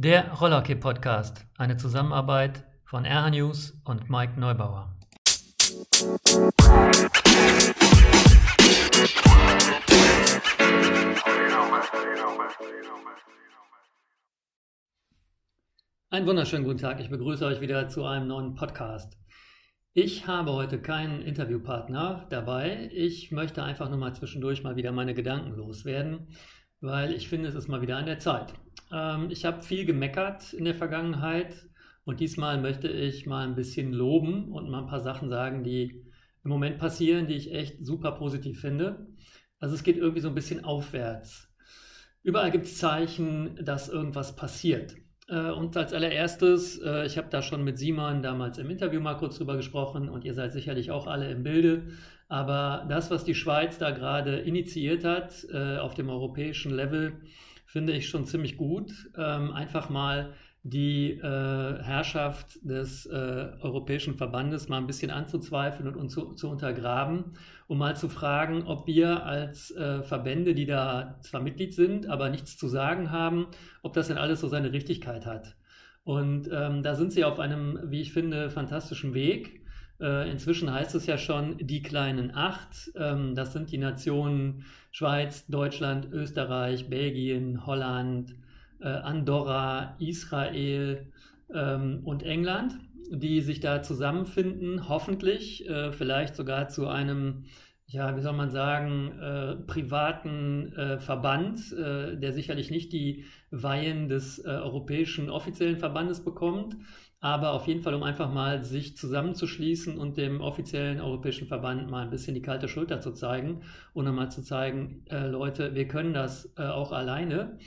Der Rollerkey Podcast, eine Zusammenarbeit von RH News und Mike Neubauer. Einen wunderschönen guten Tag. Ich begrüße euch wieder zu einem neuen Podcast. Ich habe heute keinen Interviewpartner dabei. Ich möchte einfach nur mal zwischendurch mal wieder meine Gedanken loswerden, weil ich finde, es ist mal wieder an der Zeit. Ähm, ich habe viel gemeckert in der Vergangenheit und diesmal möchte ich mal ein bisschen loben und mal ein paar Sachen sagen, die im Moment passieren, die ich echt super positiv finde. Also es geht irgendwie so ein bisschen aufwärts. Überall gibt es Zeichen, dass irgendwas passiert. Äh, und als allererstes, äh, ich habe da schon mit Simon damals im Interview mal kurz drüber gesprochen und ihr seid sicherlich auch alle im Bilde. Aber das, was die Schweiz da gerade initiiert hat äh, auf dem europäischen Level, finde ich schon ziemlich gut. Ähm, einfach mal die Herrschaft des Europäischen Verbandes mal ein bisschen anzuzweifeln und zu, zu untergraben um mal zu fragen, ob wir als äh, Verbände, die da zwar Mitglied sind, aber nichts zu sagen haben, ob das denn alles so seine Richtigkeit hat. Und ähm, da sind sie auf einem, wie ich finde, fantastischen Weg. Äh, inzwischen heißt es ja schon die kleinen acht. Ähm, das sind die Nationen Schweiz, Deutschland, Österreich, Belgien, Holland, äh, Andorra, Israel ähm, und England die sich da zusammenfinden, hoffentlich, äh, vielleicht sogar zu einem, ja, wie soll man sagen, äh, privaten äh, Verband, äh, der sicherlich nicht die Weihen des äh, europäischen offiziellen Verbandes bekommt, aber auf jeden Fall, um einfach mal sich zusammenzuschließen und dem offiziellen europäischen Verband mal ein bisschen die kalte Schulter zu zeigen und einmal zu zeigen, äh, Leute, wir können das auch alleine.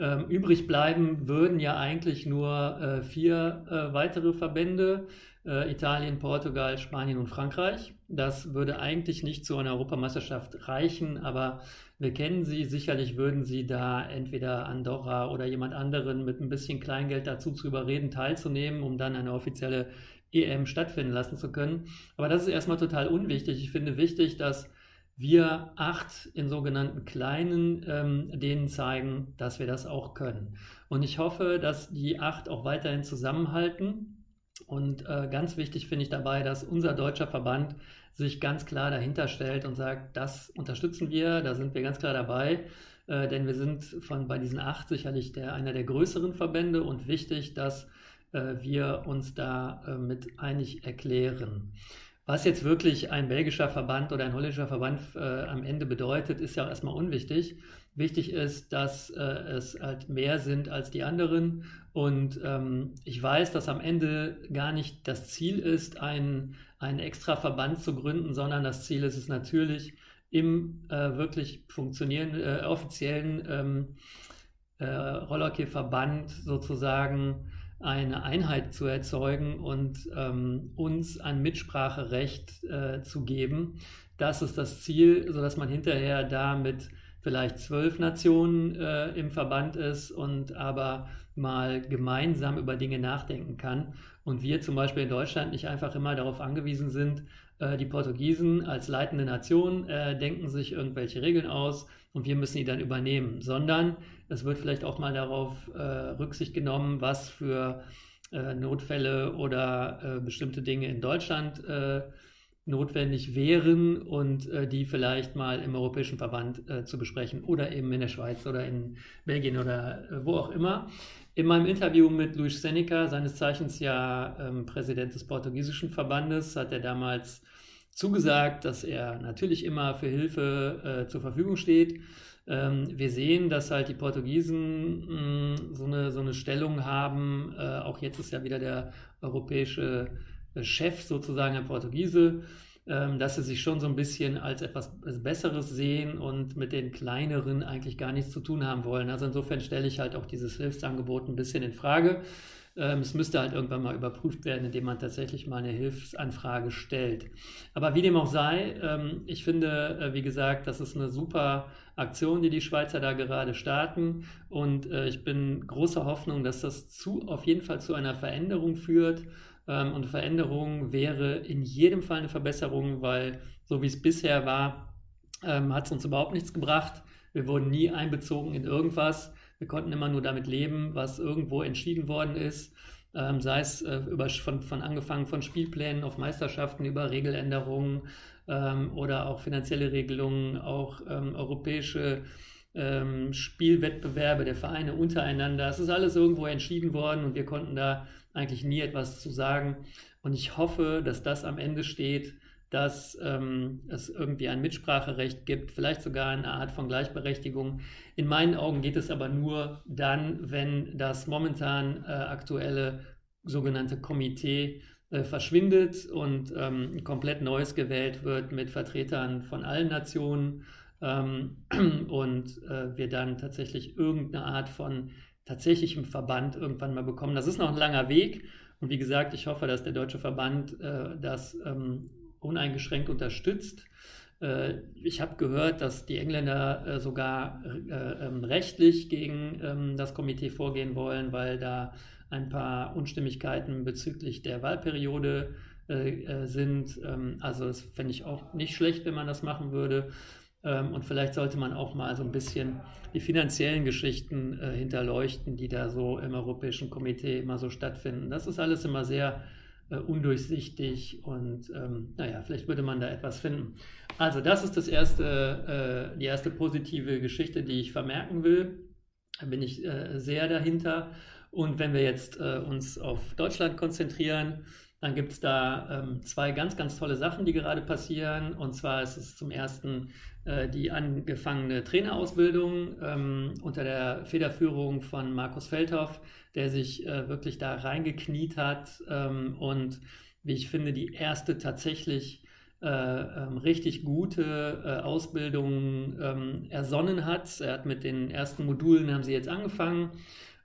Ähm, übrig bleiben würden ja eigentlich nur äh, vier äh, weitere Verbände, äh, Italien, Portugal, Spanien und Frankreich. Das würde eigentlich nicht zu einer Europameisterschaft reichen, aber wir kennen sie. Sicherlich würden sie da entweder Andorra oder jemand anderen mit ein bisschen Kleingeld dazu zu überreden, teilzunehmen, um dann eine offizielle EM stattfinden lassen zu können. Aber das ist erstmal total unwichtig. Ich finde wichtig, dass wir acht in sogenannten kleinen ähm, denen zeigen, dass wir das auch können. Und ich hoffe, dass die acht auch weiterhin zusammenhalten. Und äh, ganz wichtig finde ich dabei, dass unser deutscher Verband sich ganz klar dahinter stellt und sagt, das unterstützen wir, da sind wir ganz klar dabei, äh, denn wir sind von bei diesen acht sicherlich der, einer der größeren Verbände und wichtig, dass äh, wir uns da äh, mit einig erklären. Was jetzt wirklich ein belgischer Verband oder ein holländischer Verband äh, am Ende bedeutet, ist ja erstmal unwichtig. Wichtig ist, dass äh, es halt mehr sind als die anderen. Und ähm, ich weiß, dass am Ende gar nicht das Ziel ist, einen, extra Verband zu gründen, sondern das Ziel ist es natürlich, im äh, wirklich funktionierenden, äh, offiziellen ähm, äh, Rollerkey-Verband sozusagen eine Einheit zu erzeugen und ähm, uns ein Mitspracherecht äh, zu geben. Das ist das Ziel, sodass man hinterher da mit vielleicht zwölf Nationen äh, im Verband ist und aber mal gemeinsam über Dinge nachdenken kann. Und wir zum Beispiel in Deutschland nicht einfach immer darauf angewiesen sind, äh, die Portugiesen als leitende Nation äh, denken sich irgendwelche Regeln aus und wir müssen die dann übernehmen, sondern es wird vielleicht auch mal darauf äh, Rücksicht genommen, was für äh, Notfälle oder äh, bestimmte Dinge in Deutschland äh, notwendig wären und äh, die vielleicht mal im Europäischen Verband äh, zu besprechen oder eben in der Schweiz oder in Belgien oder wo auch immer. In meinem Interview mit Luis Seneca, seines Zeichens ja ähm, Präsident des portugiesischen Verbandes, hat er damals zugesagt, dass er natürlich immer für Hilfe zur Verfügung steht ähm, wir sehen, dass halt die Portugiesen mh, mm, so, eine, so eine Stellung haben. Äh, auch jetzt ist ja wieder der europäische äh, Chef sozusagen der Portugiese, ähm, dass sie sich schon so ein bisschen als etwas Besseres sehen und mit den kleineren eigentlich gar nichts zu tun haben wollen. Also insofern stelle ich halt auch dieses Hilfsangebot ein bisschen in Frage. Ähm, es müsste halt irgendwann mal überprüft werden, indem man tatsächlich mal eine Hilfsanfrage stellt. Aber wie dem auch sei, ähm, ich finde, äh, wie gesagt, das ist eine super Aktion, die die Schweizer da gerade starten. Und äh, ich bin großer Hoffnung, dass das zu, auf jeden Fall zu einer Veränderung führt. Ähm, und Veränderung wäre in jedem Fall eine Verbesserung, weil so wie es bisher war, hat es uns überhaupt nichts gebracht. Wir wurden nie einbezogen in irgendwas. Wir konnten immer nur damit leben, was irgendwo entschieden worden ist. Ähm, sei es äh, über, von, von angefangen von Spielplänen auf Meisterschaften über Regeländerungen ähm, oder auch finanzielle Regelungen, auch ähm, europäische ähm, Spielwettbewerbe der Vereine untereinander. Es ist alles irgendwo entschieden worden und wir konnten da eigentlich nie etwas zu sagen. Und ich hoffe, dass das am Ende steht, dass ähm, es irgendwie ein Mitspracherecht gibt, vielleicht sogar eine Art von Gleichberechtigung. In meinen Augen geht es aber nur dann, wenn das momentan äh, aktuelle sogenannte Komitee äh, verschwindet und ähm, komplett neues gewählt wird mit Vertretern von allen Nationen ähm, und äh, wir dann tatsächlich irgendeine Art von tatsächlichem Verband irgendwann mal bekommen. Das ist noch ein langer Weg und wie gesagt, ich hoffe, dass der deutsche Verband äh, das ähm, uneingeschränkt unterstützt. Äh, ich habe gehört, dass die Engländer äh, sogar äh, ähm, rechtlich gegen ähm, das Komitee vorgehen wollen, weil da ein paar Unstimmigkeiten bezüglich der Wahlperiode sind. Ähm, also das fände ich auch nicht schlecht, wenn man das machen würde. Und vielleicht sollte man auch mal so ein bisschen die finanziellen Geschichten hinterleuchten, die da so im Europäischen Komitee immer so stattfinden. Das ist alles immer sehr undurchsichtig und ähm, naja, vielleicht würde man da etwas finden. Also das ist das erste, äh, die erste positive Geschichte, die ich vermerken will. Da bin ich äh, sehr dahinter. Und wenn wir jetzt äh, uns auf Deutschland konzentrieren, dann gibt es da ähm, zwei ganz, ganz tolle Sachen, die gerade passieren. Und zwar ist es zum ersten äh, die angefangene Trainerausbildung ähm, unter der Federführung von Markus Feldhoff, der sich äh, wirklich da reingekniet hat ähm, und wie ich finde, die erste tatsächlich äh, ähm, richtig gute äh, Ausbildung ähm, ersonnen hat. Er hat mit den ersten Modulen, haben sie jetzt angefangen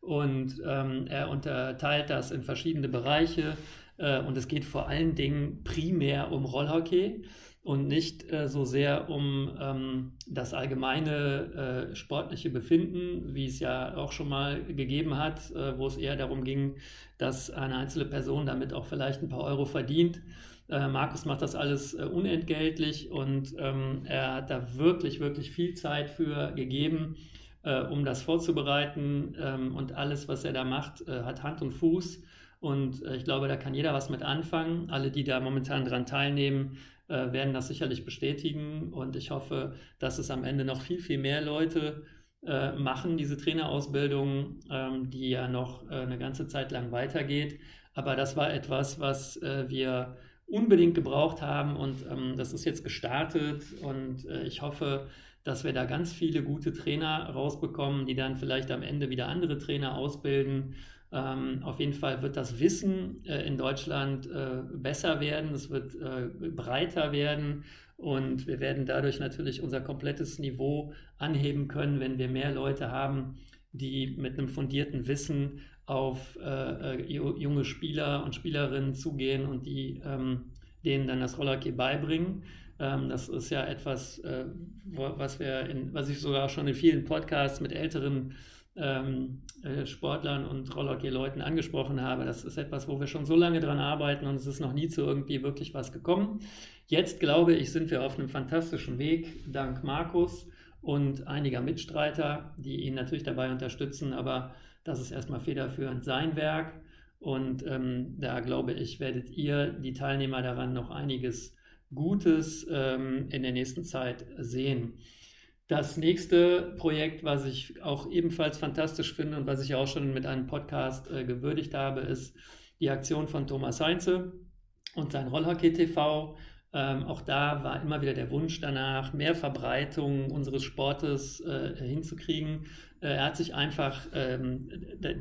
und ähm, er unterteilt das in verschiedene Bereiche äh, und es geht vor allen Dingen primär um Rollhockey und nicht äh, so sehr um ähm, das allgemeine äh, sportliche Befinden, wie es ja auch schon mal gegeben hat, äh, wo es eher darum ging, dass eine einzelne Person damit auch vielleicht ein paar Euro verdient. Äh, Markus macht das alles äh, unentgeltlich und ähm, er hat da wirklich, wirklich viel Zeit für gegeben, äh, um das vorzubereiten ähm, und alles, was er da macht, hat Hand und Fuß. Und ich glaube, da kann jeder was mit anfangen. Alle, die da momentan dran teilnehmen, äh, werden das sicherlich bestätigen und ich hoffe, dass es am Ende noch viel, viel mehr Leute äh, machen, diese Trainerausbildung, ähm, die ja noch äh, eine ganze Zeit lang weitergeht. Aber das war etwas, was äh, wir unbedingt gebraucht haben und ähm, das ist jetzt gestartet und äh, ich hoffe, dass wir da ganz viele gute Trainer rausbekommen, die dann vielleicht am Ende wieder andere Trainer ausbilden. Ähm, auf jeden Fall wird das Wissen äh, in Deutschland äh, besser werden, es wird äh, breiter werden und wir werden dadurch natürlich unser komplettes Niveau anheben können, wenn wir mehr Leute haben, die mit einem fundierten Wissen auf äh, äh, junge Spieler und Spielerinnen zugehen und die ähm, denen dann das Rollerkey beibringen. Ähm, das ist ja etwas, äh, was wir in, was ich sogar schon in vielen Podcasts mit älteren ähm, äh, Sportlern und Rollhockey-Leuten angesprochen habe. Das ist etwas, wo wir schon so lange dran arbeiten und es ist noch nie zu irgendwie wirklich was gekommen. Jetzt glaube ich, sind wir auf einem fantastischen Weg, dank Markus und einiger Mitstreiter, die ihn natürlich dabei unterstützen, aber das ist erstmal federführend sein Werk. Und ähm, da glaube ich, werdet ihr, die Teilnehmer daran, noch einiges Gutes ähm, in der nächsten Zeit sehen. Das nächste Projekt, was ich auch ebenfalls fantastisch finde und was ich auch schon mit einem Podcast äh, gewürdigt habe, ist die Aktion von Thomas Heinze und sein Rollhockey TV. Ähm, auch da war immer wieder der Wunsch danach, mehr Verbreitung unseres Sportes äh, hinzukriegen. Äh, er hat sich einfach ähm,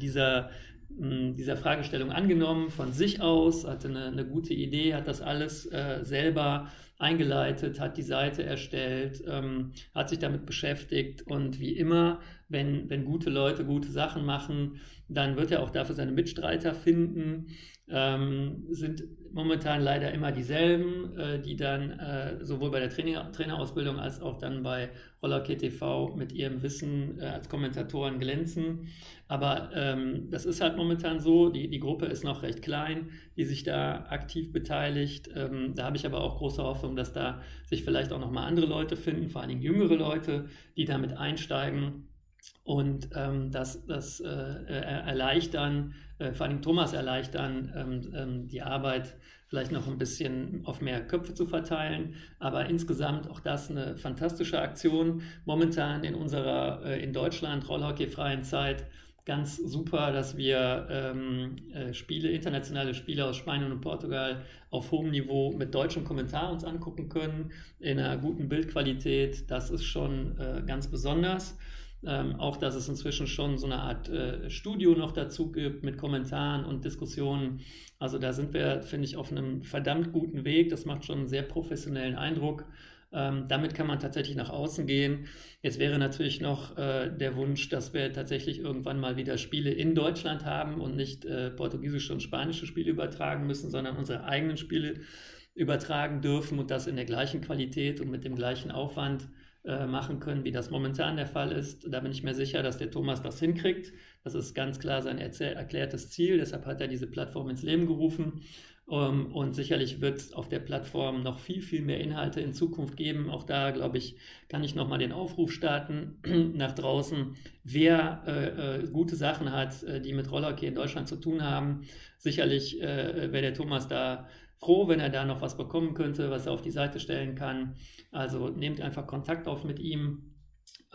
dieser, dieser Fragestellung angenommen von sich aus, hatte eine, eine gute Idee, hat das alles äh, selber eingeleitet, hat die Seite erstellt, ähm, hat sich damit beschäftigt und wie immer, wenn, wenn gute Leute gute Sachen machen, dann wird er auch dafür seine Mitstreiter finden. Ähm, sind momentan leider immer dieselben, äh, die dann äh, sowohl bei der Trainer, Trainerausbildung als auch dann bei Rollerkey TV mit ihrem Wissen äh, als Kommentatoren glänzen. Aber ähm, das ist halt momentan so, die, die Gruppe ist noch recht klein, die sich da aktiv beteiligt. Ähm, da habe ich aber auch große Hoffnung, dass da sich vielleicht auch nochmal andere Leute finden, vor allen Dingen jüngere Leute, die damit einsteigen und ähm, das, das äh, erleichtern, äh, vor allem Thomas erleichtern, ähm, ähm, die Arbeit vielleicht noch ein bisschen auf mehr Köpfe zu verteilen. Aber insgesamt auch das eine fantastische Aktion. Momentan in unserer äh, in Deutschland rollhockeyfreien Zeit ganz super, dass wir ähm, äh, Spiele, internationale Spiele aus Spanien und Portugal auf hohem Niveau mit deutschem Kommentar uns angucken können, in einer guten Bildqualität. Das ist schon äh, ganz besonders. Ähm, auch, dass es inzwischen schon so eine Art äh, Studio noch dazu gibt mit Kommentaren und Diskussionen. Also da sind wir, finde ich, auf einem verdammt guten Weg. Das macht schon einen sehr professionellen Eindruck. Ähm, damit kann man tatsächlich nach außen gehen. Jetzt wäre natürlich noch äh, der Wunsch, dass wir tatsächlich irgendwann mal wieder Spiele in Deutschland haben und nicht äh, portugiesische und spanische Spiele übertragen müssen, sondern unsere eigenen Spiele übertragen dürfen und das in der gleichen Qualität und mit dem gleichen Aufwand äh, machen können, wie das momentan der Fall ist. Da bin ich mir sicher, dass der Thomas das hinkriegt. Das ist ganz klar sein erklärtes Ziel. Deshalb hat er diese Plattform ins Leben gerufen. Um, ähm, und sicherlich wird es auf der Plattform noch viel, viel mehr Inhalte in Zukunft geben. Auch da, glaube ich, kann ich nochmal den Aufruf starten nach draußen. Wer äh, äh, gute Sachen hat, äh, die mit Rollerkey in Deutschland zu tun haben, sicherlich äh, wäre der Thomas da froh, wenn er da noch was bekommen könnte, was er auf die Seite stellen kann. Also nehmt einfach Kontakt auf mit ihm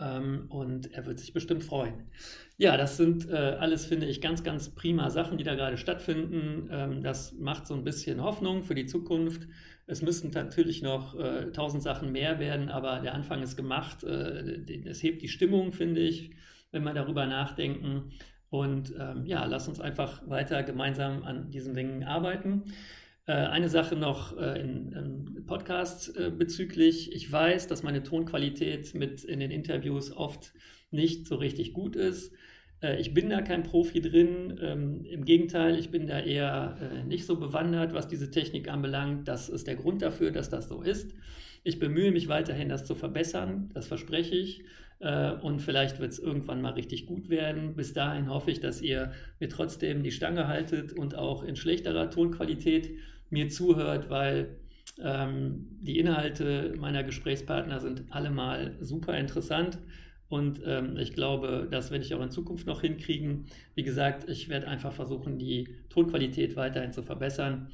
ähm, und er wird sich bestimmt freuen. Ja, das sind äh, alles, finde ich, ganz, ganz prima Sachen, die da gerade stattfinden. Ähm, das macht so ein bisschen Hoffnung für die Zukunft. Es müssten natürlich noch äh, tausend Sachen mehr werden, aber der Anfang ist gemacht. Äh, es hebt die Stimmung, finde ich, wenn wir darüber nachdenken. Und ähm, ja, lass uns einfach weiter gemeinsam an diesen Dingen arbeiten. Äh, eine Sache noch äh, im Podcast äh, bezüglich. Ich weiß, dass meine Tonqualität mit in den Interviews oft nicht so richtig gut ist. Ich bin da kein Profi drin. Ähm, Im Gegenteil, ich bin da eher nicht so bewandert, was diese Technik anbelangt. Das ist der Grund dafür, dass das so ist. Ich bemühe mich weiterhin, das zu verbessern. Das verspreche ich. Und vielleicht wird es irgendwann mal richtig gut werden. Bis dahin hoffe ich, dass ihr mir trotzdem die Stange haltet und auch in schlechterer Tonqualität mir zuhört, weil ähm, die Inhalte meiner Gesprächspartner sind allemal super interessant. Und ähm, ich glaube, das werde ich auch in Zukunft noch hinkriegen. Wie gesagt, ich werde einfach versuchen, die Tonqualität weiterhin zu verbessern.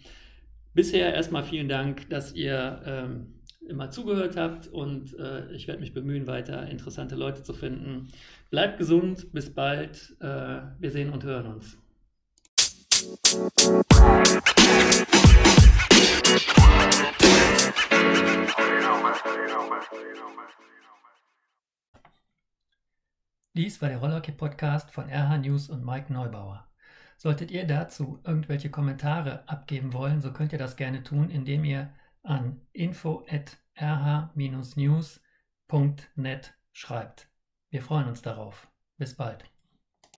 Bisher erstmal vielen Dank, dass ihr ähm, immer zugehört habt und äh, ich werde mich bemühen, weiter interessante Leute zu finden. Bleibt gesund, bis bald. Äh, wir sehen und hören uns. Dies war der Rollerkey-Podcast von RH News und Mike Neubauer. Solltet ihr dazu irgendwelche Kommentare abgeben wollen, so könnt ihr das gerne tun, indem ihr an info@rh-news.net schreibt. Wir freuen uns darauf. Bis bald.